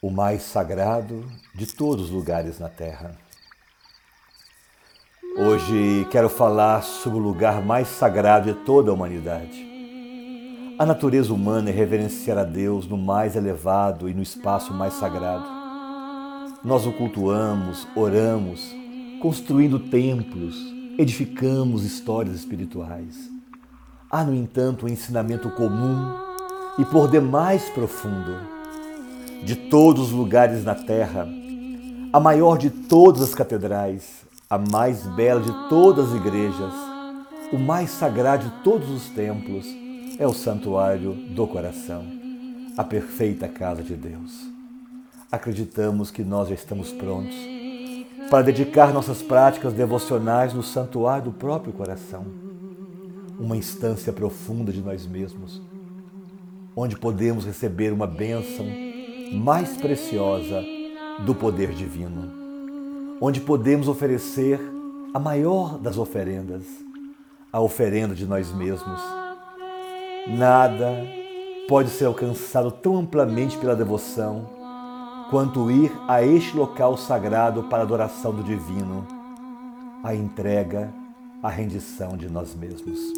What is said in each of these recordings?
o mais sagrado de todos os lugares na Terra. Hoje quero falar sobre o lugar mais sagrado de toda a humanidade. A natureza humana é reverenciar a Deus no mais elevado e no espaço mais sagrado. Nós o cultuamos, oramos, construindo templos, edificamos histórias espirituais. Há, no entanto, um ensinamento comum e por demais profundo de todos os lugares na terra, a maior de todas as catedrais, a mais bela de todas as igrejas, o mais sagrado de todos os templos, é o santuário do coração, a perfeita casa de Deus. Acreditamos que nós já estamos prontos para dedicar nossas práticas devocionais no santuário do próprio coração, uma instância profunda de nós mesmos, onde podemos receber uma bênção mais preciosa do poder divino, onde podemos oferecer a maior das oferendas, a oferenda de nós mesmos. Nada pode ser alcançado tão amplamente pela devoção quanto ir a este local sagrado para a adoração do divino, a entrega, a rendição de nós mesmos.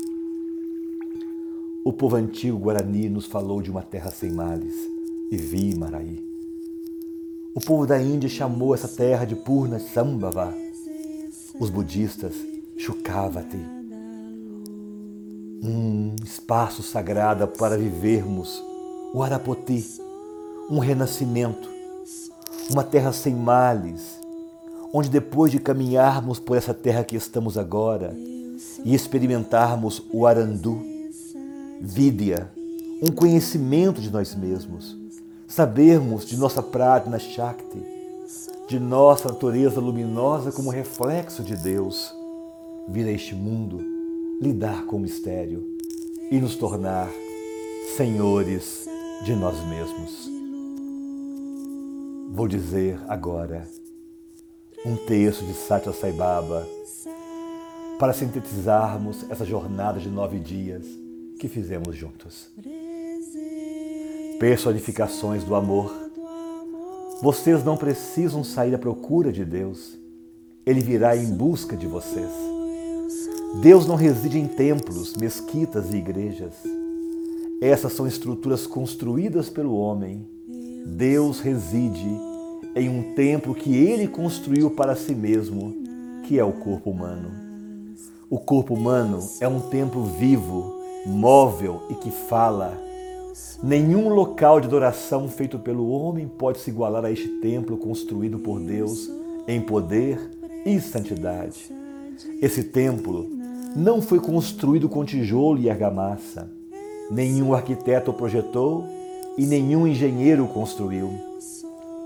O povo antigo Guarani nos falou de uma terra sem males e vi Maraí. O povo da Índia chamou essa terra de Purna Sambhava. Os budistas, Shukavati. Um espaço sagrado para vivermos o Arapoti, um renascimento, uma terra sem males, onde depois de caminharmos por essa terra que estamos agora e experimentarmos o Arandu, Vidya, um conhecimento de nós mesmos, sabermos de nossa prática Shakti, de nossa natureza luminosa como reflexo de Deus, vir a este mundo, lidar com o mistério e nos tornar senhores de nós mesmos. Vou dizer agora um texto de Satya Sai Baba para sintetizarmos essa jornada de nove dias que fizemos juntos personificações do amor. Vocês não precisam sair à procura de Deus. Ele virá em busca de vocês. Deus não reside em templos, mesquitas e igrejas. Essas são estruturas construídas pelo homem. Deus reside em um templo que ele construiu para si mesmo, que é o corpo humano. O corpo humano é um templo vivo, móvel e que fala Nenhum local de adoração feito pelo homem pode se igualar a este templo construído por Deus em poder e santidade. Esse templo não foi construído com tijolo e argamassa. Nenhum arquiteto projetou e nenhum engenheiro construiu.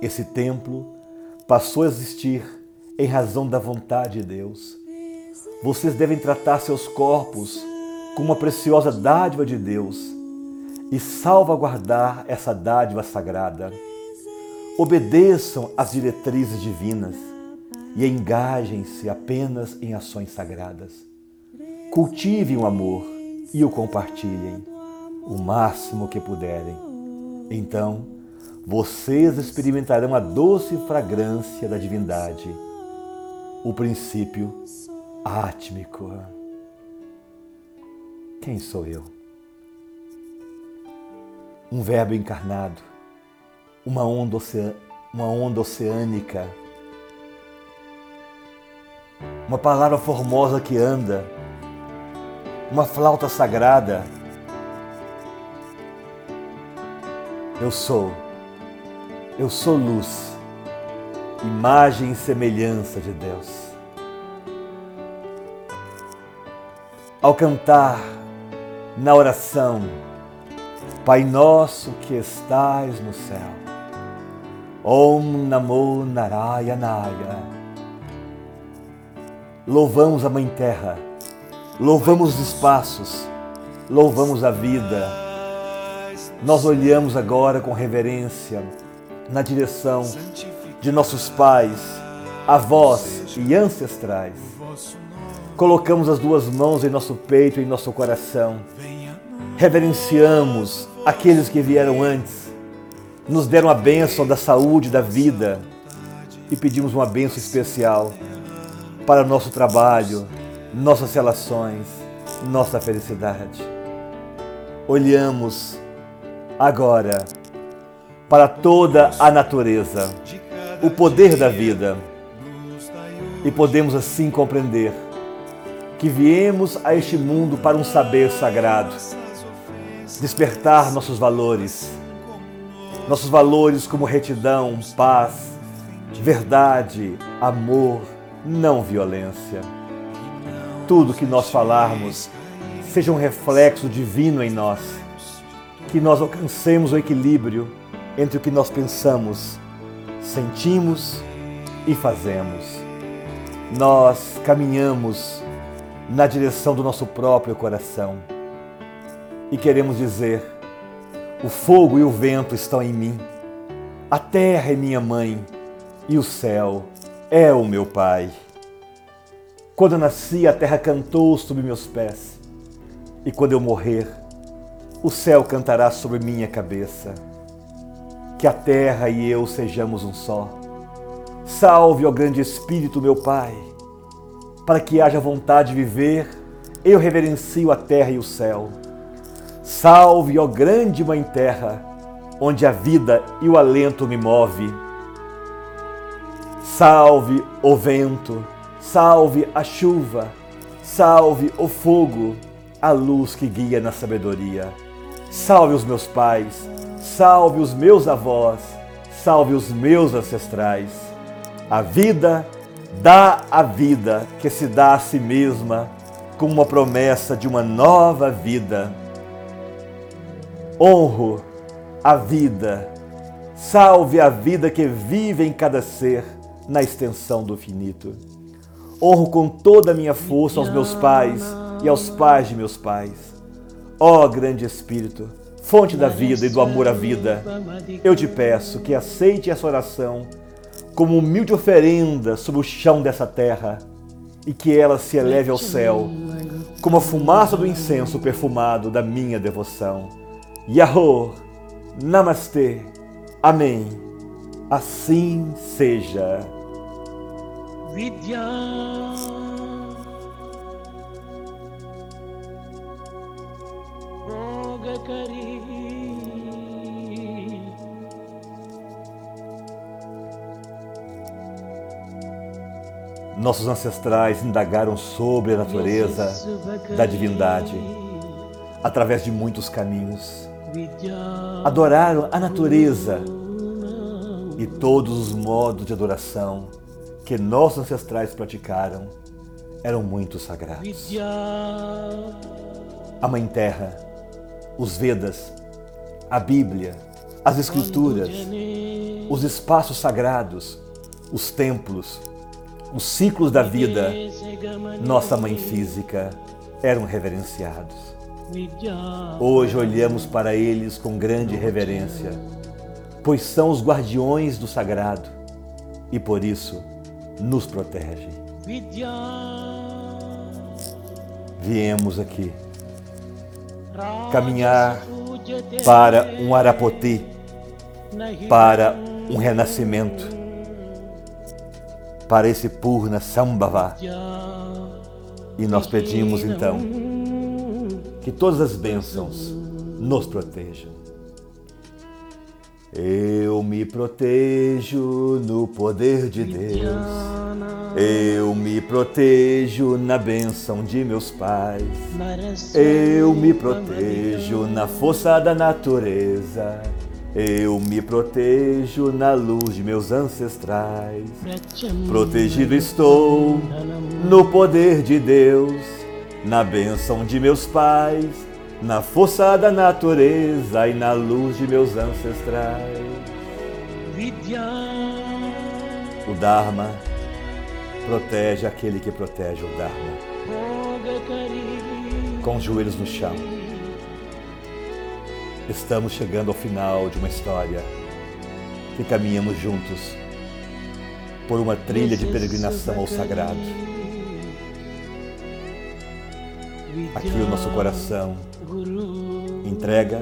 Esse templo passou a existir em razão da vontade de Deus. Vocês devem tratar seus corpos como uma preciosa dádiva de Deus e salvaguardar essa dádiva sagrada. Obedeçam às diretrizes divinas e engajem-se apenas em ações sagradas. Cultivem o amor e o compartilhem o máximo que puderem. Então, vocês experimentarão a doce fragrância da divindade, o princípio átmico. Quem sou eu? Um verbo encarnado, uma onda, uma onda oceânica, uma palavra formosa que anda, uma flauta sagrada. Eu sou, eu sou luz, imagem e semelhança de Deus. Ao cantar na oração, Pai nosso que estais no céu. Om Namo Narayanaya. Louvamos a Mãe Terra, louvamos os espaços, louvamos a vida. Nós olhamos agora com reverência na direção de nossos pais, avós e ancestrais. Colocamos as duas mãos em nosso peito e em nosso coração. Reverenciamos aqueles que vieram antes, nos deram a bênção da saúde, da vida e pedimos uma bênção especial para nosso trabalho, nossas relações, nossa felicidade. Olhamos agora para toda a natureza, o poder da vida, e podemos assim compreender que viemos a este mundo para um saber sagrado, despertar nossos valores, nossos valores como retidão, paz, verdade, amor, não violência. Tudo que nós falarmos seja um reflexo divino em nós, que nós alcancemos o equilíbrio entre o que nós pensamos, sentimos e fazemos. Nós caminhamos na direção do nosso próprio coração e queremos dizer: o fogo e o vento estão em mim, a terra é minha mãe e o céu é o meu Pai. Quando eu nasci, a terra cantou sobre meus pés, e quando eu morrer, o céu cantará sobre minha cabeça. Que a terra e eu sejamos um só. Salve, ó grande Espírito, meu Pai, para que haja vontade de viver, eu reverencio a terra e o céu. Salve, ó grande Mãe Terra, onde a vida e o alento me move Salve o vento, salve a chuva, salve o fogo, a luz que guia na sabedoria. Salve os meus pais, salve os meus avós, salve os meus ancestrais. A vida dá a vida que se dá a si mesma como uma promessa de uma nova vida. Honro a vida, salve a vida que vive em cada ser na extensão do infinito. Honro com toda a minha força aos meus pais e aos pais de meus pais. Ó oh, grande Espírito, fonte da vida e do amor à vida, eu te peço que aceite essa oração como humilde oferenda sobre o chão dessa terra e que ela se eleve ao céu como a fumaça do incenso perfumado da minha devoção. Yahoo! Namastê! Amém! Assim seja. Vidya. Nossos ancestrais indagaram sobre a natureza da divindade através de muitos caminhos. Adoraram a natureza e todos os modos de adoração que nossos ancestrais praticaram eram muito sagrados. A Mãe Terra, os Vedas, a Bíblia, as Escrituras, os espaços sagrados, os templos, os ciclos da vida, nossa Mãe Física, eram reverenciados. Hoje olhamos para eles com grande reverência pois são os guardiões do sagrado e por isso nos protegem. Viemos aqui caminhar para um Arapoti, para um renascimento, para esse Purna Sambhava. E nós pedimos então que todas as bênçãos nos protejam. Eu me protejo no poder de Deus. Eu me protejo na bênção de meus pais. Eu me protejo na força da natureza. Eu me protejo na luz de meus ancestrais. Protegido estou no poder de Deus, na bênção de meus pais na força da natureza e na luz de meus ancestrais. O Dharma protege aquele que protege o Dharma. Com os joelhos no chão. Estamos chegando ao final de uma história que caminhamos juntos por uma trilha de peregrinação ao sagrado. Aqui o nosso coração entrega,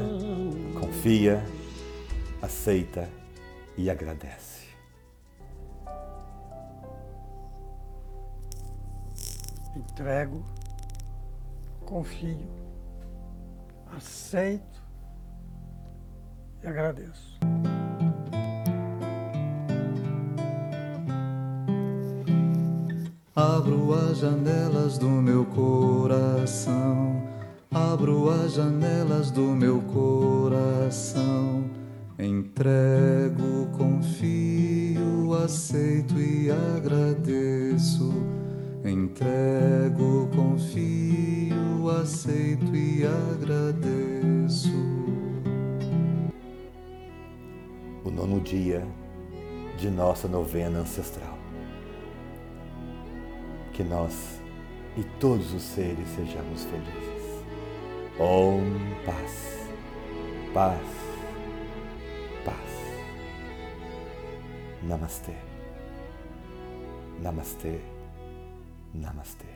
confia aceita e agradece. Entrego, confio, aceito e agradeço. Abro as janelas do meu coração, abro as janelas do meu coração. Entrego, confio, aceito e agradeço. Entrego, confio, aceito e agradeço. O nono dia de nossa novena ancestral que nós e todos os seres sejamos felizes. Om paz, paz, paz. Namastê, namastê, namastê.